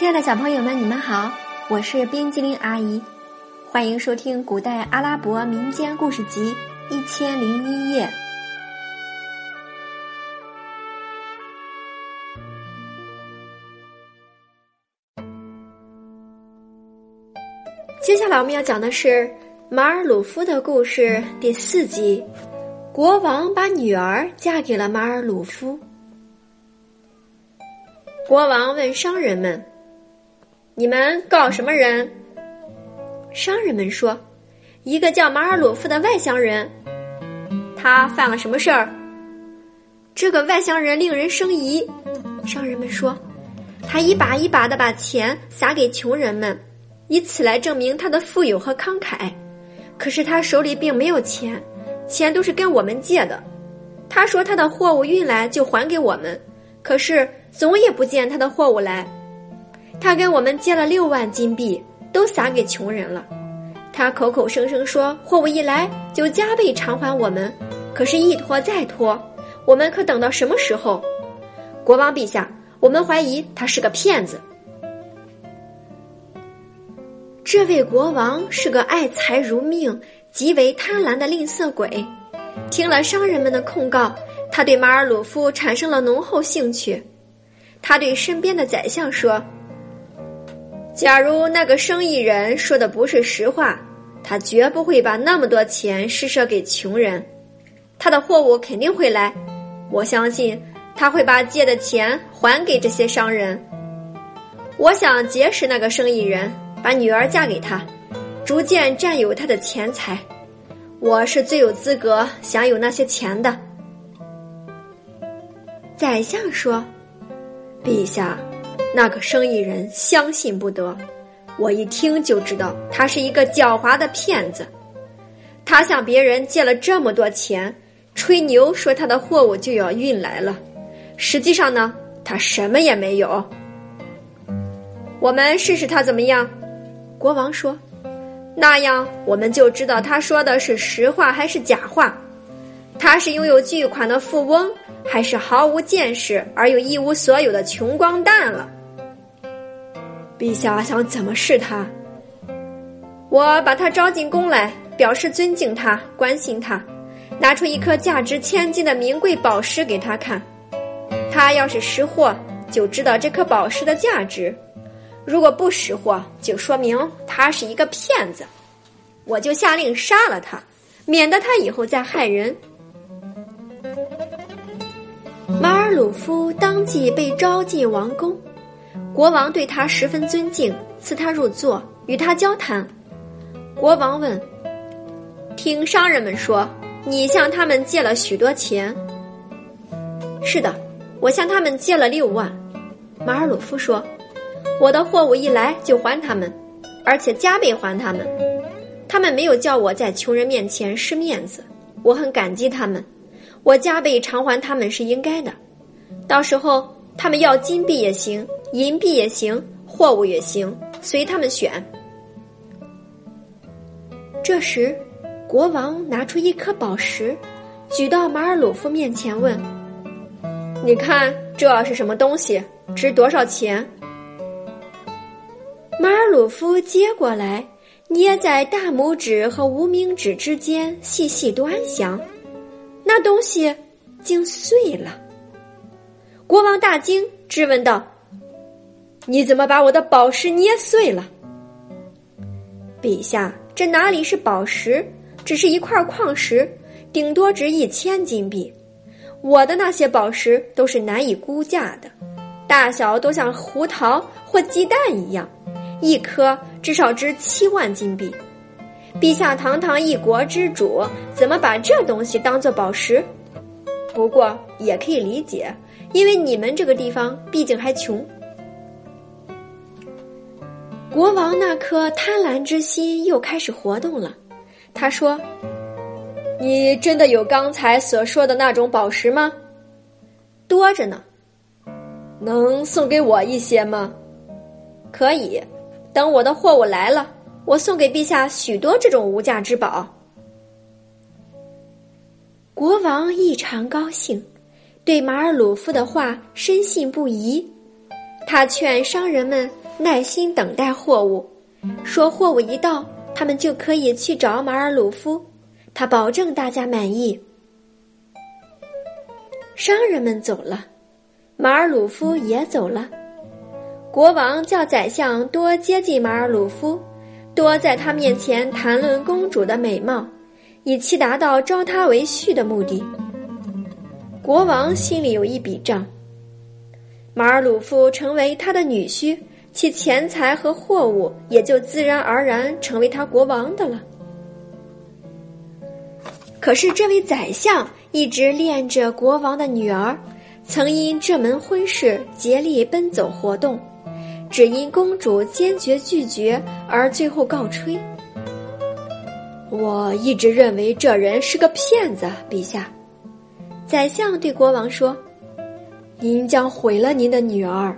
亲爱的小朋友们，你们好，我是冰激凌阿姨，欢迎收听古代阿拉伯民间故事集《一千零一夜》。接下来我们要讲的是马尔鲁夫的故事第四集。国王把女儿嫁给了马尔鲁夫。国王问商人们：“你们告什么人？”商人们说：“一个叫马尔鲁夫的外乡人，他犯了什么事儿？”这个外乡人令人生疑。商人们说：“他一把一把的把钱撒给穷人们，以此来证明他的富有和慷慨。可是他手里并没有钱，钱都是跟我们借的。他说他的货物运来就还给我们，可是。”总也不见他的货物来，他跟我们借了六万金币，都撒给穷人了。他口口声声说货物一来就加倍偿还我们，可是，一拖再拖，我们可等到什么时候？国王陛下，我们怀疑他是个骗子。这位国王是个爱财如命、极为贪婪的吝啬鬼。听了商人们的控告，他对马尔鲁夫产生了浓厚兴趣。他对身边的宰相说：“假如那个生意人说的不是实话，他绝不会把那么多钱施舍给穷人。他的货物肯定会来，我相信他会把借的钱还给这些商人。我想结识那个生意人，把女儿嫁给他，逐渐占有他的钱财。我是最有资格享有那些钱的。”宰相说。陛下，那个生意人相信不得，我一听就知道他是一个狡猾的骗子。他向别人借了这么多钱，吹牛说他的货物就要运来了，实际上呢，他什么也没有。我们试试他怎么样？国王说：“那样我们就知道他说的是实话还是假话。他是拥有巨款的富翁。”还是毫无见识而又一无所有的穷光蛋了。陛下想怎么试他？我把他招进宫来，表示尊敬他、关心他，拿出一颗价值千金的名贵宝石给他看。他要是识货，就知道这颗宝石的价值；如果不识货，就说明他是一个骗子。我就下令杀了他，免得他以后再害人。马尔鲁夫当即被招进王宫，国王对他十分尊敬，赐他入座，与他交谈。国王问：“听商人们说，你向他们借了许多钱？”“是的，我向他们借了六万。”马尔鲁夫说：“我的货物一来就还他们，而且加倍还他们。他们没有叫我在穷人面前失面子，我很感激他们。”我加倍偿还他们是应该的，到时候他们要金币也行，银币也行，货物也行，随他们选。这时，国王拿出一颗宝石，举到马尔鲁夫面前，问：“你看这是什么东西？值多少钱？”马尔鲁夫接过来，捏在大拇指和无名指之间，细细端详。那东西竟碎了。国王大惊，质问道：“你怎么把我的宝石捏碎了？”陛下，这哪里是宝石，只是一块矿石，顶多值一千金币。我的那些宝石都是难以估价的，大小都像胡桃或鸡蛋一样，一颗至少值七万金币。陛下堂堂一国之主，怎么把这东西当做宝石？不过也可以理解，因为你们这个地方毕竟还穷。国王那颗贪婪之心又开始活动了，他说：“你真的有刚才所说的那种宝石吗？多着呢，能送给我一些吗？可以，等我的货物来了。”我送给陛下许多这种无价之宝。国王异常高兴，对马尔鲁夫的话深信不疑。他劝商人们耐心等待货物，说货物一到，他们就可以去找马尔鲁夫，他保证大家满意。商人们走了，马尔鲁夫也走了。国王叫宰相多接近马尔鲁夫，多在他面前谈论公主的美貌，以期达到招她为婿的目的。国王心里有一笔账。马尔鲁夫成为他的女婿，其钱财和货物也就自然而然成为他国王的了。可是这位宰相一直恋着国王的女儿，曾因这门婚事竭力奔走活动，只因公主坚决拒绝而最后告吹。我一直认为这人是个骗子，陛下。宰相对国王说。您将毁了您的女儿，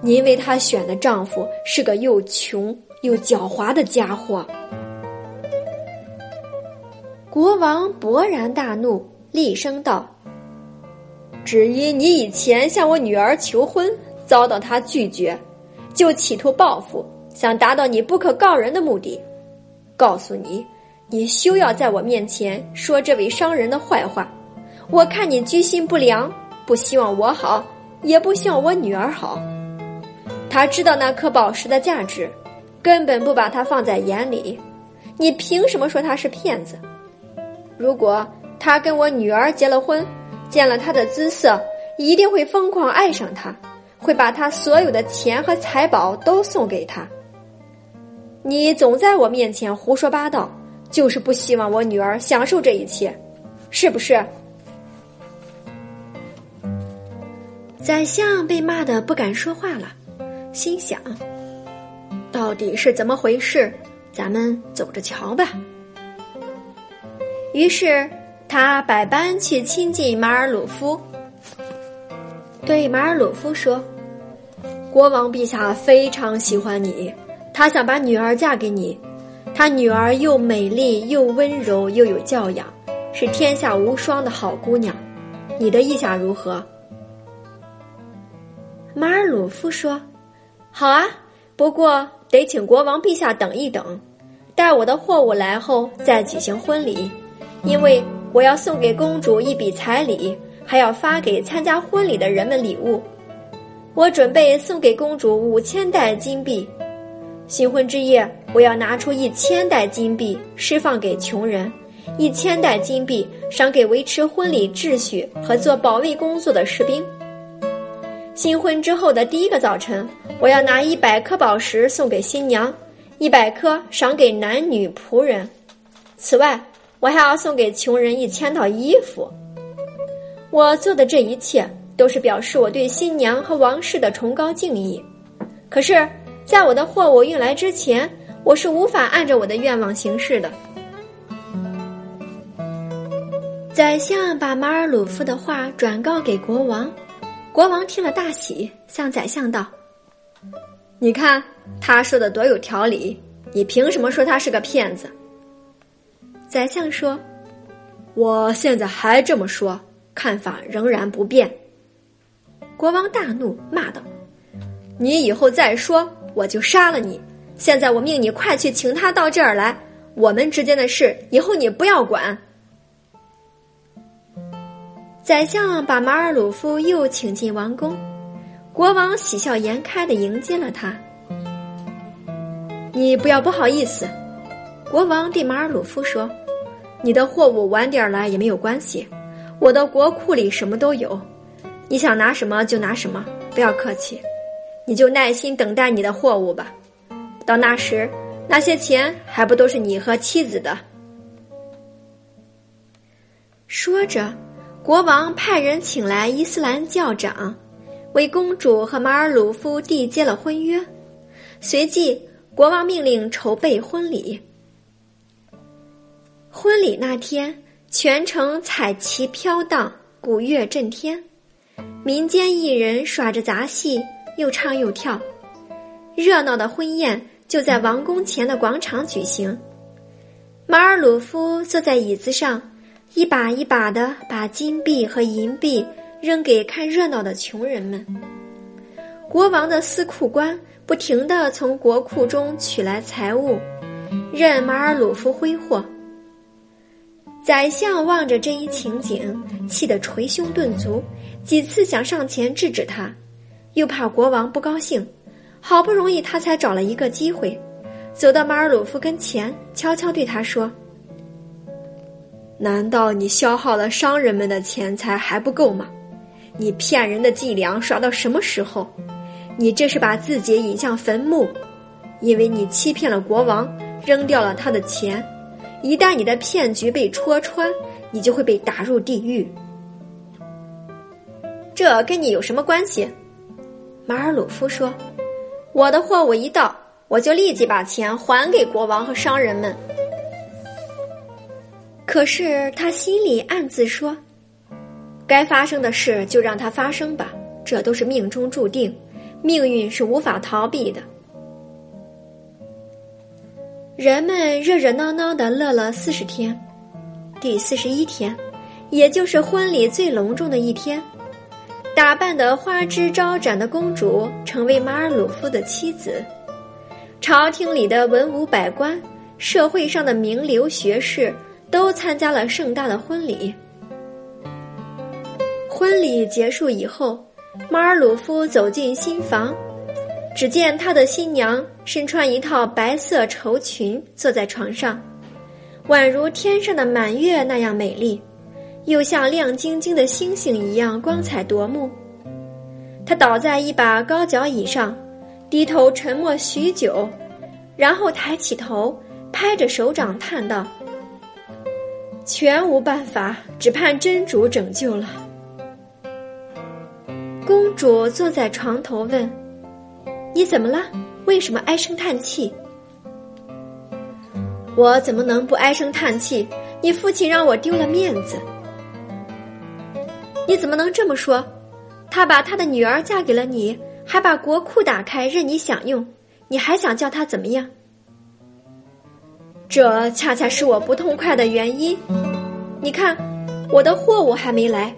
您为她选的丈夫是个又穷又狡猾的家伙。国王勃然大怒，厉声道：“只因你以前向我女儿求婚，遭到她拒绝，就企图报复，想达到你不可告人的目的。告诉你，你休要在我面前说这位商人的坏话，我看你居心不良。”不希望我好，也不希望我女儿好。他知道那颗宝石的价值，根本不把它放在眼里。你凭什么说他是骗子？如果他跟我女儿结了婚，见了他的姿色，一定会疯狂爱上他，会把他所有的钱和财宝都送给他。你总在我面前胡说八道，就是不希望我女儿享受这一切，是不是？宰相被骂得不敢说话了，心想：“到底是怎么回事？咱们走着瞧吧。”于是他百般去亲近马尔鲁夫，对马尔鲁夫说：“国王陛下非常喜欢你，他想把女儿嫁给你。他女儿又美丽又温柔又有教养，是天下无双的好姑娘。你的意下如何？”马尔鲁夫说：“好啊，不过得请国王陛下等一等，待我的货物来后再举行婚礼，因为我要送给公主一笔彩礼，还要发给参加婚礼的人们礼物。我准备送给公主五千袋金币，新婚之夜我要拿出一千袋金币释放给穷人，一千袋金币赏给维持婚礼秩序和做保卫工作的士兵。”新婚之后的第一个早晨，我要拿一百颗宝石送给新娘，一百颗赏给男女仆人。此外，我还要送给穷人一千套衣服。我做的这一切都是表示我对新娘和王室的崇高敬意。可是，在我的货物运来之前，我是无法按照我的愿望行事的。宰相把马尔鲁夫的话转告给国王。国王听了大喜，向宰相道：“你看他说的多有条理，你凭什么说他是个骗子？”宰相说：“我现在还这么说，看法仍然不变。”国王大怒，骂道：“你以后再说，我就杀了你！现在我命你快去请他到这儿来，我们之间的事以后你不要管。”宰相把马尔鲁夫又请进王宫，国王喜笑颜开的迎接了他。你不要不好意思，国王对马尔鲁夫说：“你的货物晚点来也没有关系，我的国库里什么都有，你想拿什么就拿什么，不要客气，你就耐心等待你的货物吧。到那时，那些钱还不都是你和妻子的？”说着。国王派人请来伊斯兰教长，为公主和马尔鲁夫缔结了婚约。随即，国王命令筹备婚礼。婚礼那天，全城彩旗飘荡，鼓乐震天，民间艺人耍着杂戏，又唱又跳，热闹的婚宴就在王宫前的广场举行。马尔鲁夫坐在椅子上。一把一把的把金币和银币扔给看热闹的穷人们。国王的司库官不停地从国库中取来财物，任马尔鲁夫挥霍。宰相望着这一情景，气得捶胸顿足，几次想上前制止他，又怕国王不高兴，好不容易他才找了一个机会，走到马尔鲁夫跟前，悄悄对他说：“难道你消耗了商人们的钱财还不够吗？你骗人的伎俩耍到什么时候？你这是把自己引向坟墓，因为你欺骗了国王，扔掉了他的钱。”一旦你的骗局被戳穿，你就会被打入地狱。这跟你有什么关系？马尔鲁夫说：“我的货物一到，我就立即把钱还给国王和商人们。”可是他心里暗自说：“该发生的事就让它发生吧，这都是命中注定，命运是无法逃避的。”人们热热闹闹的乐了四十天，第四十一天，也就是婚礼最隆重的一天，打扮得花枝招展的公主成为马尔鲁夫的妻子，朝廷里的文武百官、社会上的名流学士都参加了盛大的婚礼。婚礼结束以后，马尔鲁夫走进新房。只见他的新娘身穿一套白色绸裙，坐在床上，宛如天上的满月那样美丽，又像亮晶晶的星星一样光彩夺目。他倒在一把高脚椅上，低头沉默许久，然后抬起头，拍着手掌叹道：“全无办法，只盼真主拯救了。”公主坐在床头问。你怎么了？为什么唉声叹气？我怎么能不唉声叹气？你父亲让我丢了面子。你怎么能这么说？他把他的女儿嫁给了你，还把国库打开任你享用，你还想叫他怎么样？这恰恰是我不痛快的原因。你看，我的货物还没来，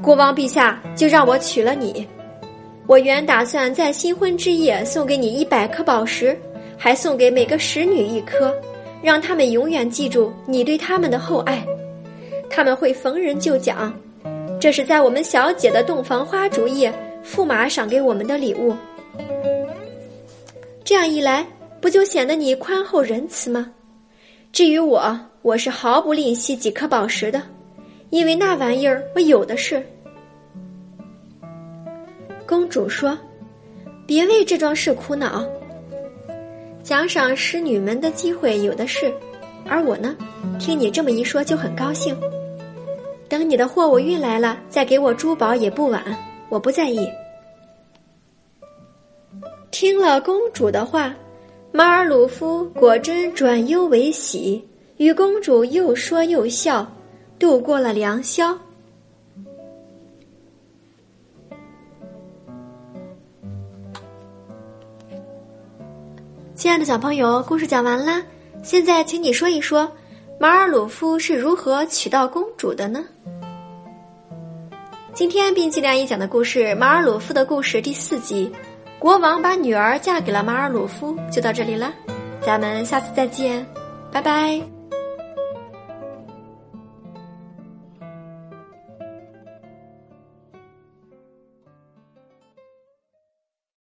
国王陛下就让我娶了你。我原打算在新婚之夜送给你一百颗宝石，还送给每个使女一颗，让他们永远记住你对他们的厚爱。他们会逢人就讲，这是在我们小姐的洞房花烛夜，驸马赏给我们的礼物。这样一来，不就显得你宽厚仁慈吗？至于我，我是毫不吝惜几颗宝石的，因为那玩意儿我有的是。公主说：“别为这桩事苦恼，奖赏使女们的机会有的是，而我呢，听你这么一说就很高兴。等你的货物运来了，再给我珠宝也不晚，我不在意。”听了公主的话，马尔鲁夫果真转忧为喜，与公主又说又笑，度过了良宵。亲爱的小朋友，故事讲完啦。现在，请你说一说，马尔鲁夫是如何娶到公主的呢？今天冰淇淋姨讲的故事《马尔鲁夫的故事》第四集，国王把女儿嫁给了马尔鲁夫，就到这里了。咱们下次再见，拜拜。